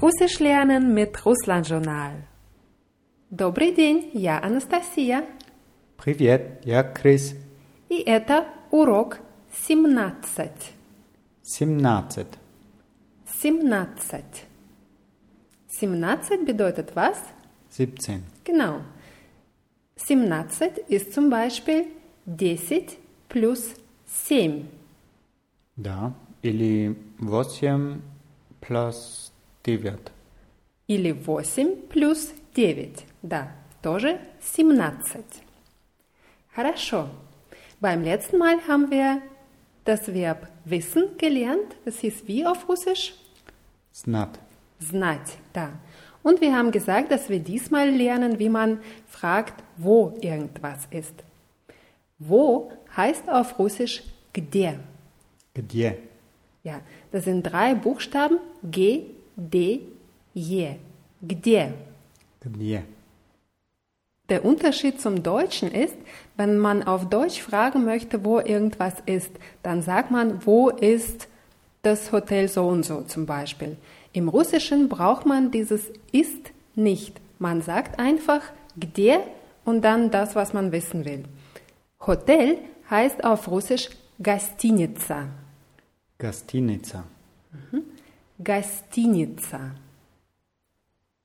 Russisch lernen mit Russland-Journal. Добрый день, я Анастасия. Привет, я Крис. И это урок 17. 17. 17. 17 bedeutet was? 17. Genau. 17 ist zum Beispiel 10 plus 7. Да. Или 8 плюс 9. Или 8 плюс 9. Да, тоже 17. Хорошо. Beim letzten Mal haben wir das Verb wissen gelernt. Das hieß wie auf Russisch? Знать. Знать, да. Und wir haben gesagt, dass wir diesmal lernen, wie man fragt, wo irgendwas ist. Wo heißt auf Russisch где. Где? Ja, das sind drei Buchstaben G, D, Je. Где. Где? Der Unterschied zum Deutschen ist, wenn man auf Deutsch fragen möchte, wo irgendwas ist, dann sagt man, wo ist das Hotel so und so zum Beispiel. Im Russischen braucht man dieses ist nicht. Man sagt einfach где und dann das, was man wissen will. Hotel heißt auf Russisch гостиница. Гостиница. Гостиница.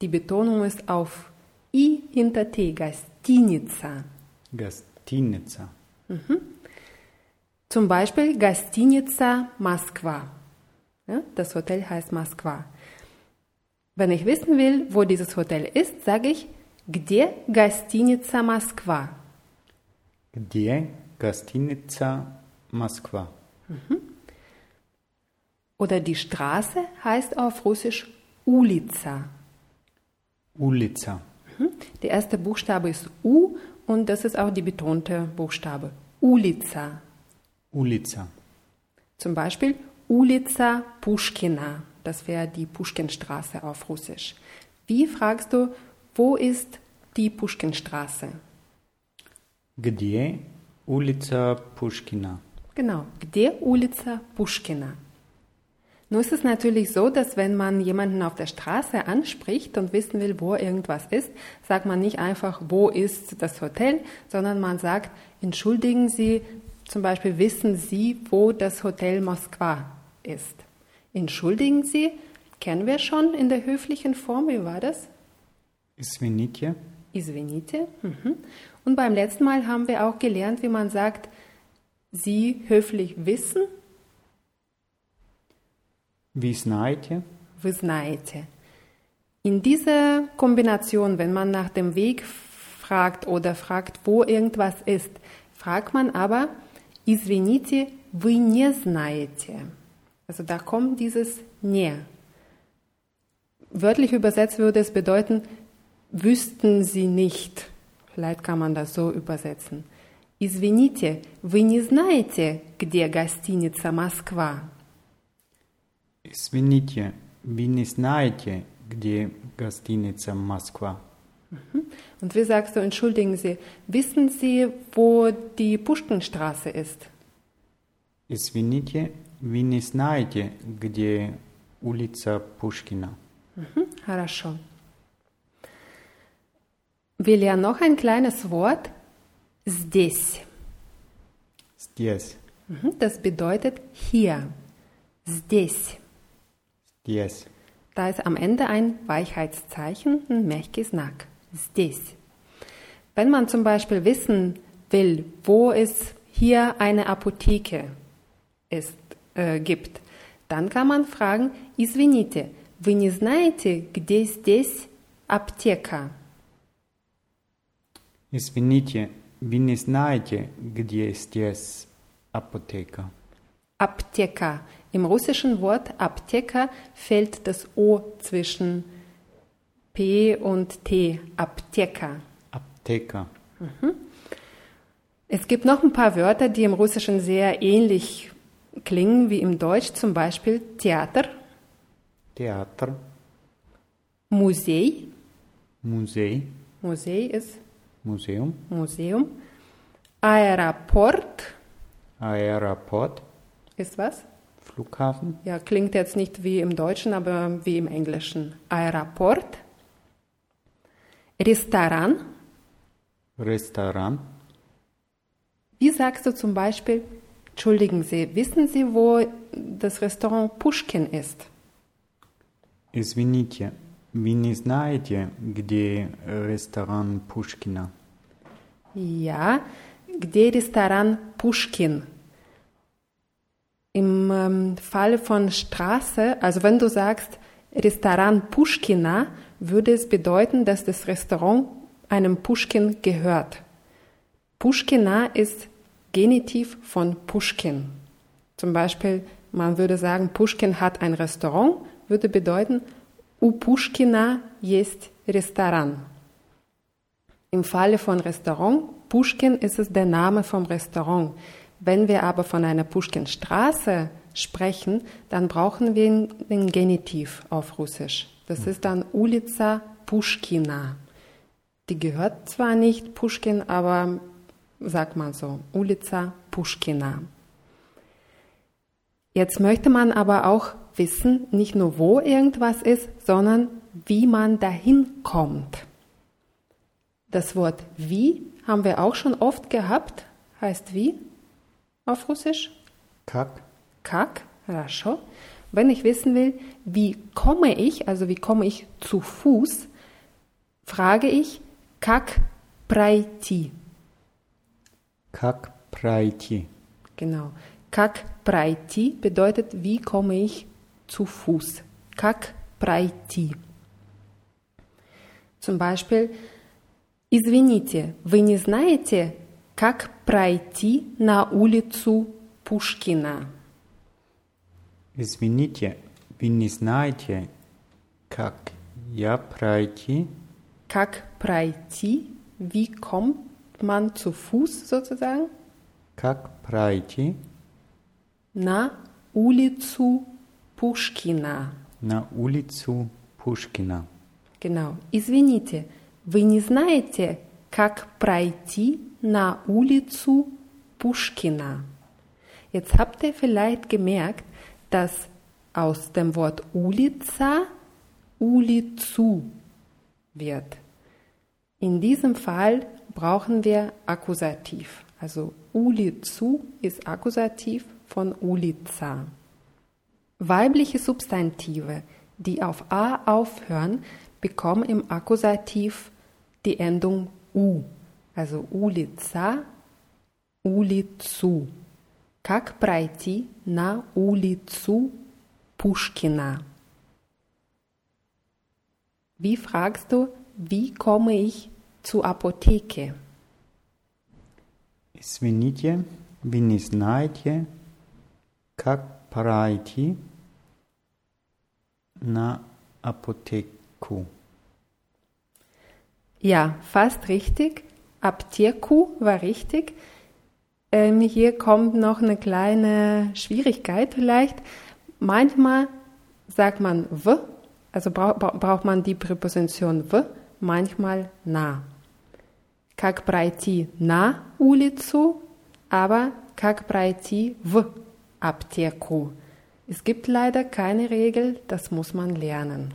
Die Betonung ist auf i hinter t, гостиница. Гостиница. Zum Beispiel Гостиница Moskwa. Ja, das Hotel heißt Moskwa. Wenn ich wissen will, wo dieses Hotel ist, sage ich, где гостиница Москва? Где гостиница Москва? Oder die Straße heißt auf Russisch Ulica. Улица. Der erste Buchstabe ist U und das ist auch die betonte Buchstabe. Ulica. Улица. Zum Beispiel Ulica Pushkina. Das wäre die Pushkinstraße auf Russisch. Wie fragst du, wo ist die Pushkinstraße? Где улица Пушкина? Genau, где улица Pushkina? Nun ist es natürlich so, dass wenn man jemanden auf der Straße anspricht und wissen will, wo irgendwas ist, sagt man nicht einfach, wo ist das Hotel, sondern man sagt, entschuldigen Sie, zum Beispiel wissen Sie, wo das Hotel Moskwa ist. Entschuldigen Sie, kennen wir schon in der höflichen Form, wie war das? Isvinitje. Isvinitje. Mhm. Und beim letzten Mal haben wir auch gelernt, wie man sagt, Sie höflich wissen Вы знаете? вы знаете. In dieser Kombination, wenn man nach dem Weg fragt oder fragt, wo irgendwas ist, fragt man aber, извините, вы не знаете. Also da kommt dieses не. Wörtlich übersetzt würde es bedeuten, wüssten Sie nicht. Vielleicht kann man das so übersetzen. Извините, вы не знаете, где гостиница Москва? Извините, вы не знаете, где гостиница Москва? Und wie sagst du, entschuldigen Sie, wissen Sie, wo die Puschkenstraße ist? Извините, вы не знаете, где улица Пушкина? Mhm, Хорошо. Wir lernen noch ein kleines Wort, здесь. Здесь. Mhm, Das bedeutet hier. Здесь. Здесь. Da ist am Ende ein Weichheitszeichen, ein мягкий знак. Здесь. Wenn man zum Beispiel wissen will, wo es hier eine Apotheke ist, äh, gibt, dann kann man fragen, извините, вы не знаете, где здесь аптека? Извините, вы не знаете, где здесь аптека? Apteka. Im russischen Wort Apteka fällt das O zwischen P und T. Apteka. Apteka. Mhm. Es gibt noch ein paar Wörter, die im Russischen sehr ähnlich klingen wie im Deutsch, zum Beispiel Theater. Theater. Musei. Musei. Musei ist. Museum. Museum. Aeroport. Aeroport. Ist was? Flughafen. Ja, klingt jetzt nicht wie im Deutschen, aber wie im Englischen. Aeroport. Restaurant. Restaurant. Wie sagst du zum Beispiel, entschuldigen Sie, wissen Sie, wo das Restaurant Pushkin ist? Извините, вы не знаете, где ресторан Пушкина? Ja, где ресторан Pushkin? Im ähm, Fall von Straße, also wenn du sagst Restaurant Pushkina, würde es bedeuten, dass das Restaurant einem Pushkin gehört. Pushkina ist Genitiv von Pushkin. Zum Beispiel, man würde sagen, Pushkin hat ein Restaurant, würde bedeuten, u Pushkina jest Restaurant. Im Falle von Restaurant, Pushkin ist es der Name vom Restaurant. Wenn wir aber von einer Pushkinstraße sprechen, dann brauchen wir den Genitiv auf Russisch. Das ist dann Ulica Pushkina. Die gehört zwar nicht Pushkin, aber sagt man so, Ulica Pushkina. Jetzt möchte man aber auch wissen, nicht nur wo irgendwas ist, sondern wie man dahin kommt. Das Wort wie haben wir auch schon oft gehabt. Heißt wie auf Russisch? Как? Как? Хорошо. Wenn ich wissen will, wie komme ich, also wie komme ich zu Fuß, frage ich, как пройти? Как пройти? Genau. Как пройти bedeutet, wie komme ich zu Fuß? Как пройти? Zum Beispiel, извините, вы не знаете, как пройти на улицу Пушкина? Извините, вы не знаете, как я пройти? Как пройти? Wie kommt man zu Fuß sozusagen? Как пройти На улицу Пушкина. на улицу Пушкина? Genau. Извините, вы не знаете, как пройти на улицу Пушкина? Jetzt habt ihr vielleicht gemerkt, dass aus dem Wort Ulica Ulicu wird. In diesem Fall brauchen wir Akkusativ. Also Ulicu ist Akkusativ von Ulica. Weibliche Substantive, die auf a aufhören, bekommen im Akkusativ die Endung u. Also Ulica, Ulicu. Как пройти на улицу Pushkina? Wie fragst du, wie komme ich zur Apotheke? Извините, вы не знаете, как пройти на аптеку? Ja, fast richtig. Aptieku war richtig. Ähm, hier kommt noch eine kleine Schwierigkeit vielleicht. Manchmal sagt man w, also brau bra- braucht man die Präposition w, manchmal na. Как пройти на улицу, aber как пройти в аптеку. Es gibt leider keine Regel, das muss man lernen.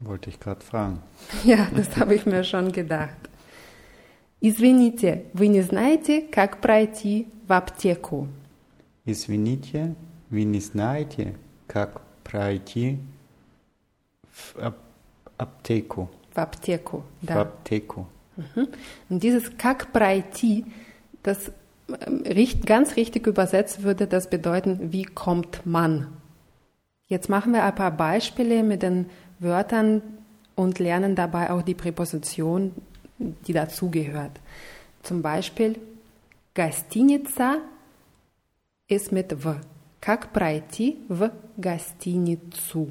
Wollte ich gerade fragen. Ja, das habe ich mir schon gedacht. Извините, вы не знаете, как пройти в аптеку? Извините, вы не знаете, как пройти в ап- аптеку? В аптеку, В да. аптеку. Mhm. Und dieses как пройти, das ähm, richt- ganz richtig übersetzt würde das bedeuten, wie kommt man? Jetzt machen wir ein paar Beispiele mit den Wörtern und lernen dabei auch die Präposition, die dazugehört. Zum Beispiel Гостиница ist mit в. Как пройти в гостиницу?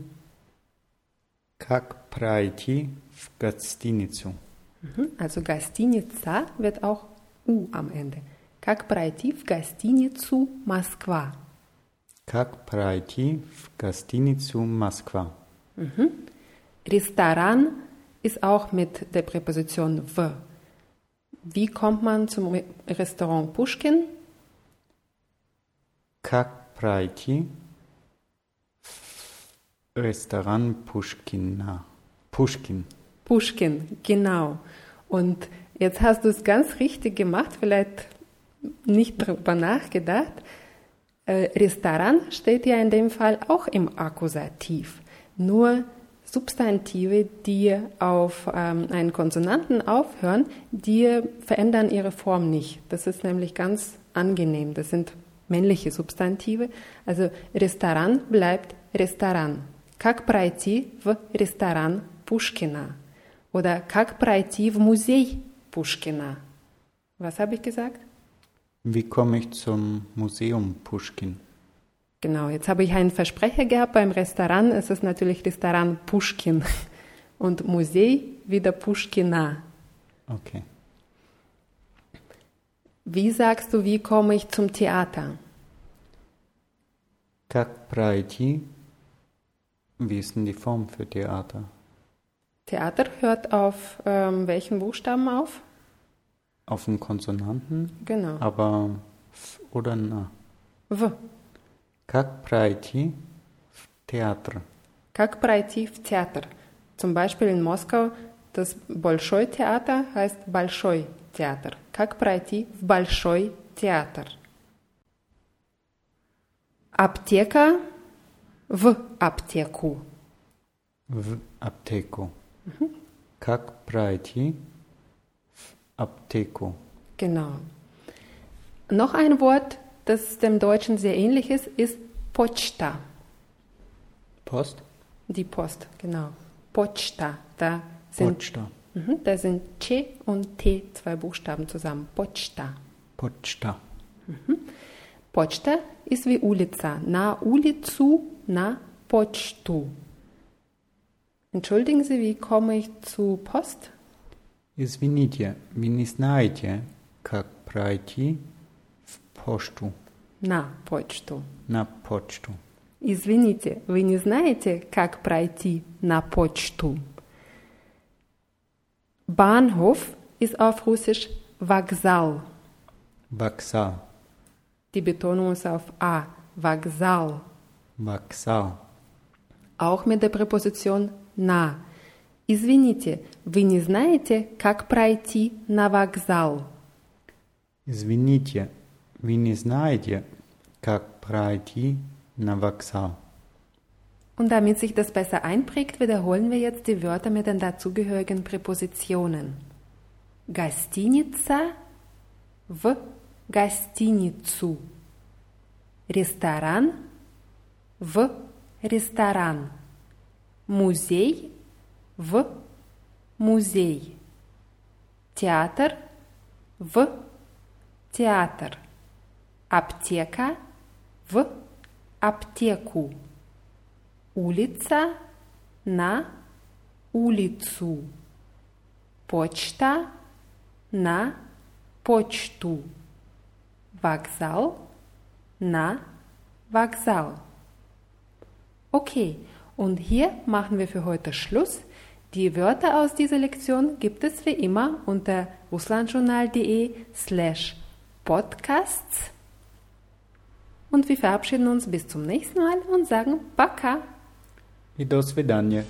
Как пройти в гостиницу? Mhm. Also Гостиница wird auch U am Ende. Как пройти в гостиницу Москва? Как пройти в гостиницу Москва? Restaurant ist auch mit der Präposition w. Wie kommt man zum Re- Restaurant Pushkin? Как пройти Restaurant Pushkina. Pushkin. Pushkin, genau. Und jetzt hast du es ganz richtig gemacht, vielleicht nicht drüber nachgedacht. Äh, Restaurant steht ja in dem Fall auch im Akkusativ. Nur Substantive, die auf ähm, einen Konsonanten aufhören, die verändern ihre Form nicht. Das ist nämlich ganz angenehm. Das sind männliche Substantive. Also Restaurant bleibt Restaurant. Как пройти в ресторан Пушкина? Oder как пройти в музей Пушкина? Was habe ich gesagt? Wie komme ich zum Museum Pushkin? Genau, jetzt habe ich einen Versprecher gehabt beim Restaurant. Es ist natürlich Restaurant Pushkin und Musee wieder Pushkina. Okay. Wie sagst du, wie komme ich zum Theater? Как пройти? Wie ist denn die Form für Theater? Theater hört auf ähm, welchen Buchstaben auf? Auf den Konsonanten, Genau. aber F oder Na? В. Как пройти в театр? Как пройти в театр? Zum Beispiel in Moskau das Bolschoi Theater heißt Большой Theater. Как пройти в Большой Theater? Аптека в аптеку. В аптеку. Как пройти в аптеку? Genau. Noch ein Wort, das dem Deutschen sehr ähnlich ist, ist Poczta. Post? Die Post, genau. Poczta. Da sind, Poczta. mhm, da sind C und T, zwei Buchstaben zusammen. Poczta. Poczta. Почта ist wie Ulica. Na Ulicu, na Pocztu. Entschuldigen Sie, wie komme ich zu Post? Извините, вы не знаете, как пройти в пошту На почту. на почту. Извините, вы не знаете, как пройти на почту? Bahnhof ist auf Russisch Вокзал. Вокзал. Die Betonung ist auf A. Вокзал. Вокзал. Auch mit der Präposition на. Извините, вы не знаете, как пройти на вокзал? Извините, вы не знаете, как пройти на вокзал. Und damit sich das besser einprägt, wiederholen wir jetzt die Wörter mit den dazugehörigen Präpositionen. Гостиница в гостиницу. Ресторан в ресторан. Музей в музей. Театр в театр. Аптека в аптеку. Улица на улицу. Почта на почту. Вокзал на Вокзал. Okay, und hier machen wir für heute Schluss. Die Wörter aus dieser Lektion gibt es wie immer unter russlandjournal.de slash podcasts. Und wir verabschieden uns bis zum nächsten Mal und sagen Baka. И до свидания.